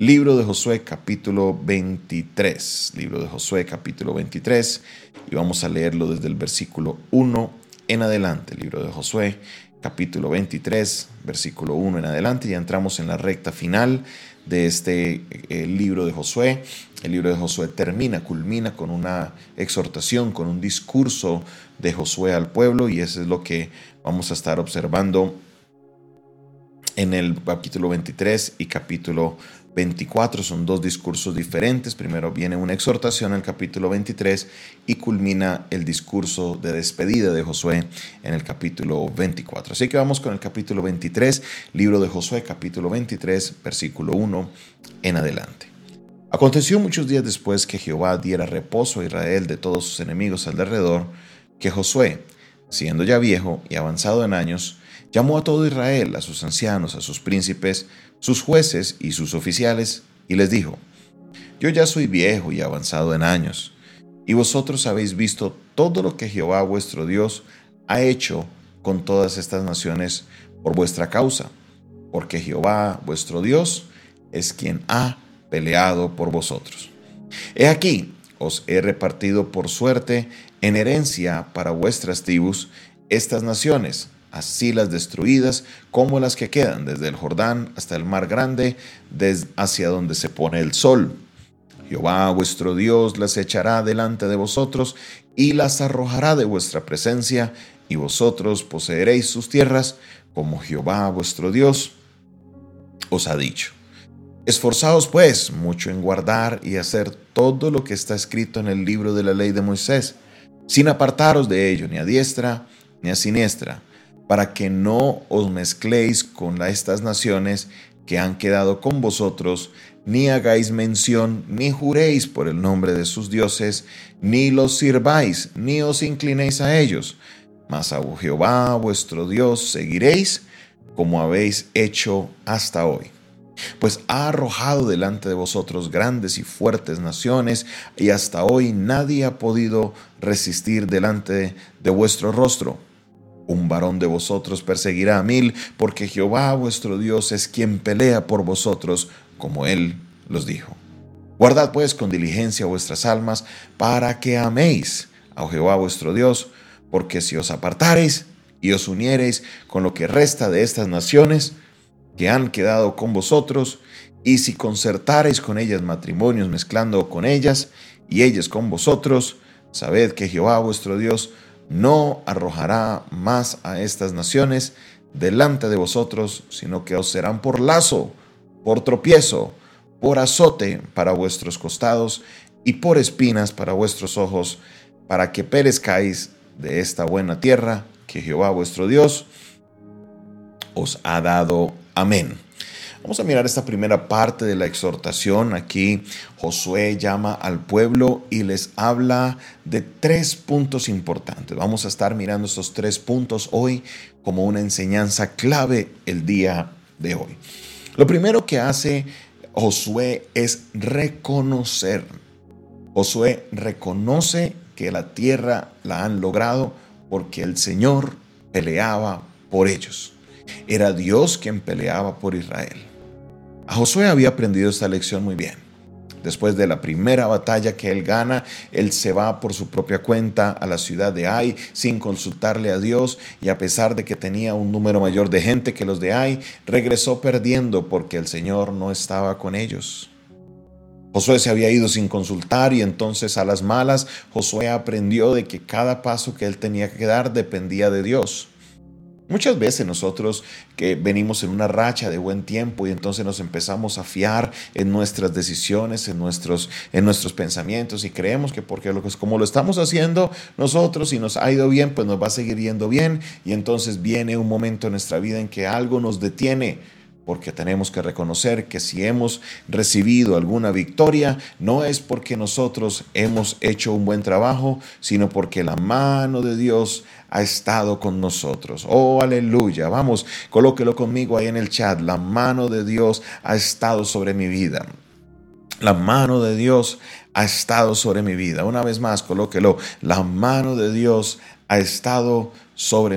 Libro de Josué capítulo 23. Libro de Josué capítulo 23. Y vamos a leerlo desde el versículo 1 en adelante. Libro de Josué capítulo 23, versículo 1 en adelante. Ya entramos en la recta final de este eh, libro de Josué. El libro de Josué termina, culmina con una exhortación, con un discurso de Josué al pueblo y eso es lo que vamos a estar observando en el capítulo 23 y capítulo 24 son dos discursos diferentes. Primero viene una exhortación en el capítulo 23 y culmina el discurso de despedida de Josué en el capítulo 24. Así que vamos con el capítulo 23, libro de Josué, capítulo 23, versículo 1 en adelante. Aconteció muchos días después que Jehová diera reposo a Israel de todos sus enemigos alrededor, que Josué, siendo ya viejo y avanzado en años, llamó a todo Israel, a sus ancianos, a sus príncipes, sus jueces y sus oficiales, y les dijo, Yo ya soy viejo y avanzado en años, y vosotros habéis visto todo lo que Jehová vuestro Dios ha hecho con todas estas naciones por vuestra causa, porque Jehová vuestro Dios es quien ha peleado por vosotros. He aquí, os he repartido por suerte en herencia para vuestras tribus estas naciones, así las destruidas como las que quedan desde el Jordán hasta el mar grande, desde hacia donde se pone el sol. Jehová vuestro Dios las echará delante de vosotros y las arrojará de vuestra presencia, y vosotros poseeréis sus tierras, como Jehová vuestro Dios os ha dicho. Esforzaos pues mucho en guardar y hacer todo lo que está escrito en el libro de la ley de Moisés, sin apartaros de ello ni a diestra ni a siniestra para que no os mezcléis con estas naciones que han quedado con vosotros, ni hagáis mención, ni juréis por el nombre de sus dioses, ni los sirváis, ni os inclinéis a ellos. Mas a Jehová vuestro Dios seguiréis, como habéis hecho hasta hoy. Pues ha arrojado delante de vosotros grandes y fuertes naciones, y hasta hoy nadie ha podido resistir delante de vuestro rostro un varón de vosotros perseguirá a mil, porque Jehová vuestro Dios es quien pelea por vosotros, como él los dijo. Guardad pues con diligencia vuestras almas, para que améis a Jehová vuestro Dios, porque si os apartareis y os uniereis con lo que resta de estas naciones que han quedado con vosotros, y si concertareis con ellas matrimonios mezclando con ellas, y ellas con vosotros, sabed que Jehová vuestro Dios no arrojará más a estas naciones delante de vosotros, sino que os serán por lazo, por tropiezo, por azote para vuestros costados y por espinas para vuestros ojos, para que perezcáis de esta buena tierra que Jehová vuestro Dios os ha dado. Amén. Vamos a mirar esta primera parte de la exhortación. Aquí Josué llama al pueblo y les habla de tres puntos importantes. Vamos a estar mirando estos tres puntos hoy como una enseñanza clave el día de hoy. Lo primero que hace Josué es reconocer. Josué reconoce que la tierra la han logrado porque el Señor peleaba por ellos. Era Dios quien peleaba por Israel. A Josué había aprendido esta lección muy bien. Después de la primera batalla que él gana, él se va por su propia cuenta a la ciudad de Ai sin consultarle a Dios y a pesar de que tenía un número mayor de gente que los de Ai, regresó perdiendo porque el Señor no estaba con ellos. Josué se había ido sin consultar y entonces a las malas Josué aprendió de que cada paso que él tenía que dar dependía de Dios. Muchas veces nosotros que venimos en una racha de buen tiempo y entonces nos empezamos a fiar en nuestras decisiones, en nuestros, en nuestros pensamientos y creemos que porque lo, como lo estamos haciendo nosotros y nos ha ido bien, pues nos va a seguir yendo bien. Y entonces viene un momento en nuestra vida en que algo nos detiene porque tenemos que reconocer que si hemos recibido alguna victoria, no es porque nosotros hemos hecho un buen trabajo, sino porque la mano de Dios ha estado con nosotros. Oh, aleluya. Vamos, colóquelo conmigo ahí en el chat. La mano de Dios ha estado sobre mi vida. La mano de Dios ha estado sobre mi vida. Una vez más, colóquelo. La mano de Dios ha estado sobre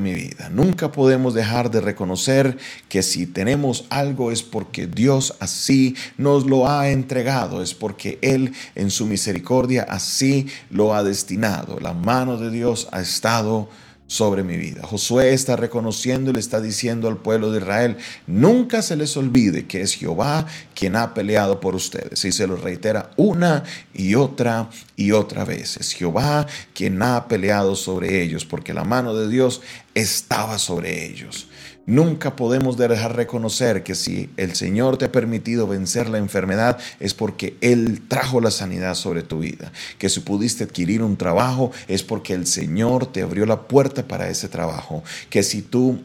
mi vida. Nunca podemos dejar de reconocer que si tenemos algo es porque Dios así nos lo ha entregado, es porque Él en su misericordia así lo ha destinado. La mano de Dios ha estado sobre mi vida. Josué está reconociendo y le está diciendo al pueblo de Israel, nunca se les olvide que es Jehová quien ha peleado por ustedes. Y se lo reitera una y otra y otra vez. Es Jehová quien ha peleado sobre ellos, porque la mano de Dios estaba sobre ellos. Nunca podemos dejar reconocer que si el Señor te ha permitido vencer la enfermedad es porque Él trajo la sanidad sobre tu vida. Que si pudiste adquirir un trabajo es porque el Señor te abrió la puerta para ese trabajo. Que si tú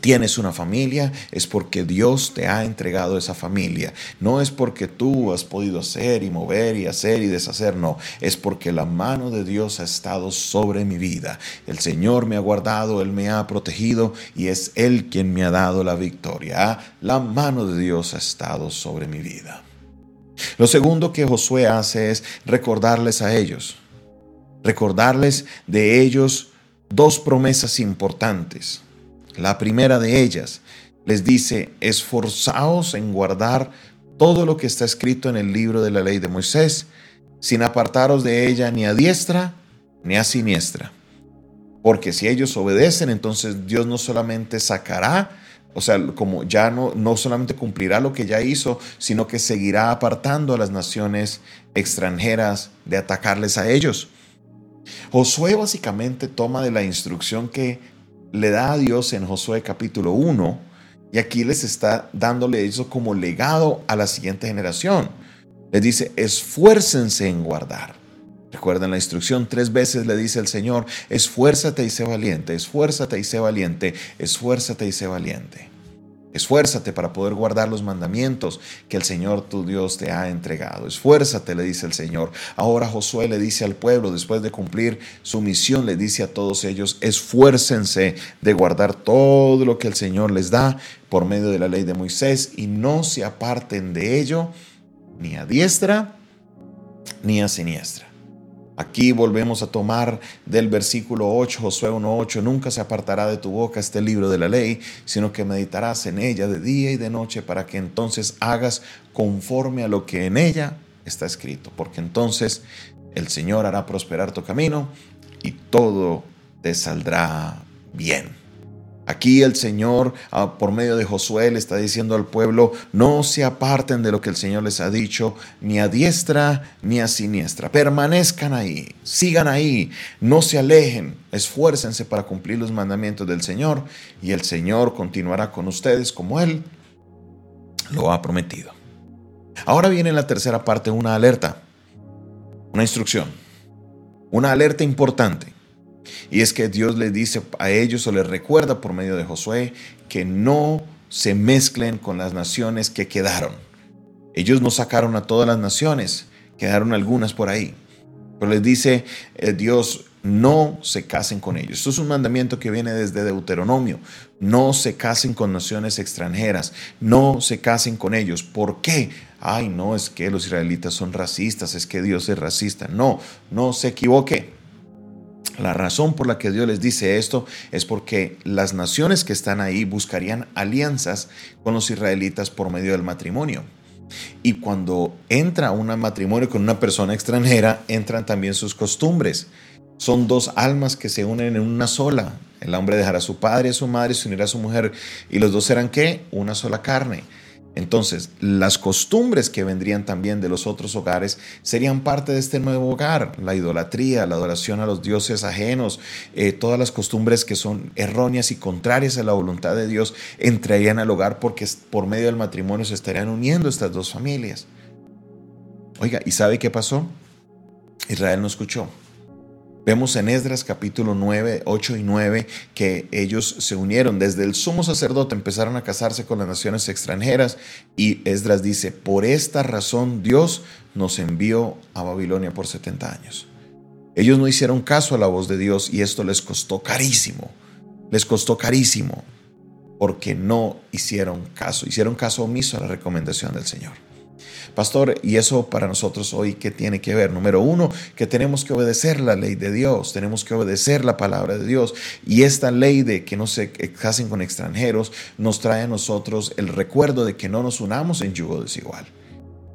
tienes una familia, es porque Dios te ha entregado esa familia. No es porque tú has podido hacer y mover y hacer y deshacer, no. Es porque la mano de Dios ha estado sobre mi vida. El Señor me ha guardado, Él me ha protegido y es Él quien me ha dado la victoria. La mano de Dios ha estado sobre mi vida. Lo segundo que Josué hace es recordarles a ellos, recordarles de ellos dos promesas importantes. La primera de ellas les dice, esforzaos en guardar todo lo que está escrito en el libro de la ley de Moisés, sin apartaros de ella ni a diestra ni a siniestra. Porque si ellos obedecen, entonces Dios no solamente sacará, o sea, como ya no, no solamente cumplirá lo que ya hizo, sino que seguirá apartando a las naciones extranjeras de atacarles a ellos. Josué básicamente toma de la instrucción que le da a Dios en Josué capítulo 1 y aquí les está dándole eso como legado a la siguiente generación. Les dice, esfuércense en guardar. Recuerden la instrucción, tres veces le dice el Señor, esfuérzate y sé valiente, esfuérzate y sé valiente, esfuérzate y sé valiente. Esfuérzate para poder guardar los mandamientos que el Señor tu Dios te ha entregado. Esfuérzate, le dice el Señor. Ahora Josué le dice al pueblo, después de cumplir su misión, le dice a todos ellos, esfuércense de guardar todo lo que el Señor les da por medio de la ley de Moisés y no se aparten de ello ni a diestra ni a siniestra. Aquí volvemos a tomar del versículo 8, Josué 1.8, nunca se apartará de tu boca este libro de la ley, sino que meditarás en ella de día y de noche para que entonces hagas conforme a lo que en ella está escrito, porque entonces el Señor hará prosperar tu camino y todo te saldrá bien. Aquí el Señor, ah, por medio de Josué, le está diciendo al pueblo, no se aparten de lo que el Señor les ha dicho, ni a diestra ni a siniestra. Permanezcan ahí, sigan ahí, no se alejen, esfuércense para cumplir los mandamientos del Señor y el Señor continuará con ustedes como Él lo ha prometido. Ahora viene la tercera parte, una alerta, una instrucción, una alerta importante. Y es que Dios les dice a ellos o les recuerda por medio de Josué que no se mezclen con las naciones que quedaron. Ellos no sacaron a todas las naciones, quedaron algunas por ahí. Pero les dice eh, Dios, no se casen con ellos. Esto es un mandamiento que viene desde Deuteronomio. No se casen con naciones extranjeras. No se casen con ellos. ¿Por qué? Ay, no, es que los israelitas son racistas, es que Dios es racista. No, no se equivoque. La razón por la que Dios les dice esto es porque las naciones que están ahí buscarían alianzas con los israelitas por medio del matrimonio. Y cuando entra un matrimonio con una persona extranjera, entran también sus costumbres. Son dos almas que se unen en una sola. El hombre dejará a su padre y a su madre, se unirá a su mujer, y los dos serán qué? Una sola carne. Entonces, las costumbres que vendrían también de los otros hogares serían parte de este nuevo hogar, la idolatría, la adoración a los dioses ajenos, eh, todas las costumbres que son erróneas y contrarias a la voluntad de Dios entrarían al hogar porque por medio del matrimonio se estarían uniendo estas dos familias. Oiga, ¿y sabe qué pasó? Israel no escuchó. Vemos en Esdras capítulo 9, 8 y 9 que ellos se unieron. Desde el sumo sacerdote empezaron a casarse con las naciones extranjeras y Esdras dice, por esta razón Dios nos envió a Babilonia por 70 años. Ellos no hicieron caso a la voz de Dios y esto les costó carísimo. Les costó carísimo porque no hicieron caso, hicieron caso omiso a la recomendación del Señor. Pastor, ¿y eso para nosotros hoy qué tiene que ver? Número uno, que tenemos que obedecer la ley de Dios, tenemos que obedecer la palabra de Dios. Y esta ley de que no se casen con extranjeros nos trae a nosotros el recuerdo de que no nos unamos en yugo desigual.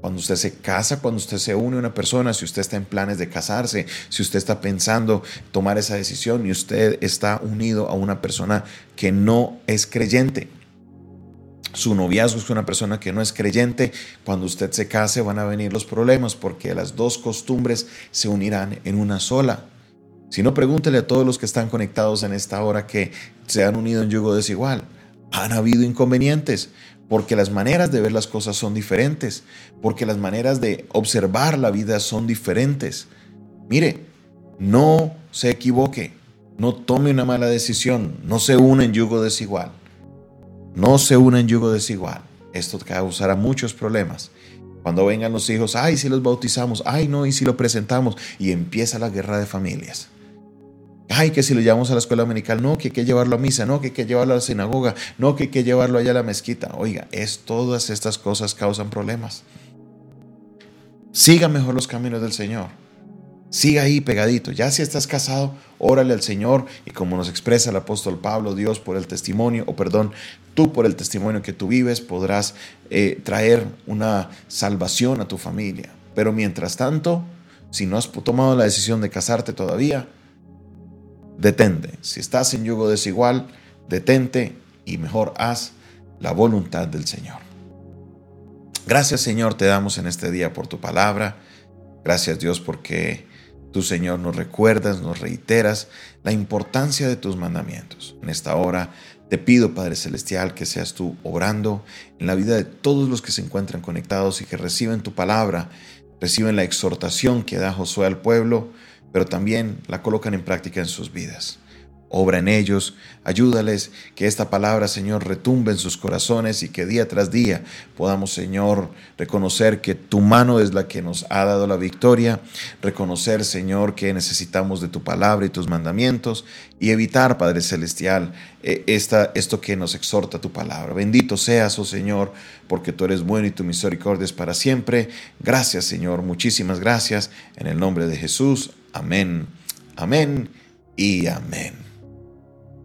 Cuando usted se casa, cuando usted se une a una persona, si usted está en planes de casarse, si usted está pensando tomar esa decisión y usted está unido a una persona que no es creyente, su noviazgo es una persona que no es creyente, cuando usted se case van a venir los problemas porque las dos costumbres se unirán en una sola. Si no, pregúntele a todos los que están conectados en esta hora que se han unido en yugo desigual. Han habido inconvenientes porque las maneras de ver las cosas son diferentes, porque las maneras de observar la vida son diferentes. Mire, no se equivoque, no tome una mala decisión, no se une en yugo desigual. No se une en yugo desigual. Esto causará muchos problemas. Cuando vengan los hijos, ay, si los bautizamos, ay, no, y si lo presentamos, y empieza la guerra de familias. Ay, que si lo llevamos a la escuela dominical, no, que hay que llevarlo a misa, no, que hay que llevarlo a la sinagoga, no, que hay que llevarlo allá a la mezquita. Oiga, es todas estas cosas causan problemas. Siga mejor los caminos del Señor. Siga ahí pegadito. Ya si estás casado, órale al Señor y como nos expresa el apóstol Pablo, Dios por el testimonio, o perdón, tú por el testimonio que tú vives podrás eh, traer una salvación a tu familia. Pero mientras tanto, si no has tomado la decisión de casarte todavía, detente. Si estás en yugo desigual, detente y mejor haz la voluntad del Señor. Gracias Señor te damos en este día por tu palabra. Gracias Dios porque tú Señor nos recuerdas, nos reiteras la importancia de tus mandamientos. En esta hora te pido Padre Celestial que seas tú obrando en la vida de todos los que se encuentran conectados y que reciben tu palabra, reciben la exhortación que da Josué al pueblo pero también la colocan en práctica en sus vidas obra en ellos, ayúdales que esta palabra, Señor, retumbe en sus corazones y que día tras día podamos, Señor, reconocer que tu mano es la que nos ha dado la victoria, reconocer, Señor, que necesitamos de tu palabra y tus mandamientos y evitar, Padre Celestial, eh, esta, esto que nos exhorta tu palabra. Bendito seas, oh Señor, porque tú eres bueno y tu misericordia es para siempre. Gracias, Señor, muchísimas gracias. En el nombre de Jesús, amén, amén y amén.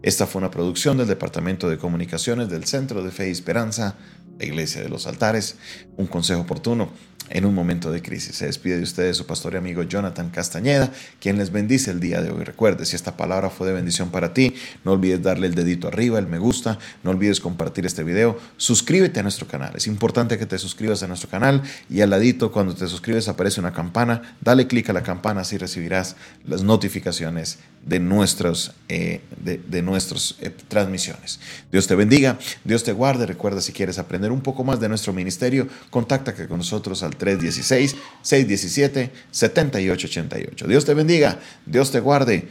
Esta fue una producción del Departamento de Comunicaciones del Centro de Fe y Esperanza, la Iglesia de los Altares. Un consejo oportuno en un momento de crisis. Se despide de ustedes su pastor y amigo Jonathan Castañeda, quien les bendice el día de hoy. Recuerde, si esta palabra fue de bendición para ti, no olvides darle el dedito arriba, el me gusta, no olvides compartir este video, suscríbete a nuestro canal. Es importante que te suscribas a nuestro canal y al ladito cuando te suscribes aparece una campana, dale clic a la campana, así recibirás las notificaciones de nuestras eh, de, nuestros, eh, transmisiones. Dios te bendiga, Dios te guarde. Recuerda si quieres un poco más de nuestro ministerio, contáctate con nosotros al 316-617-7888. Dios te bendiga, Dios te guarde.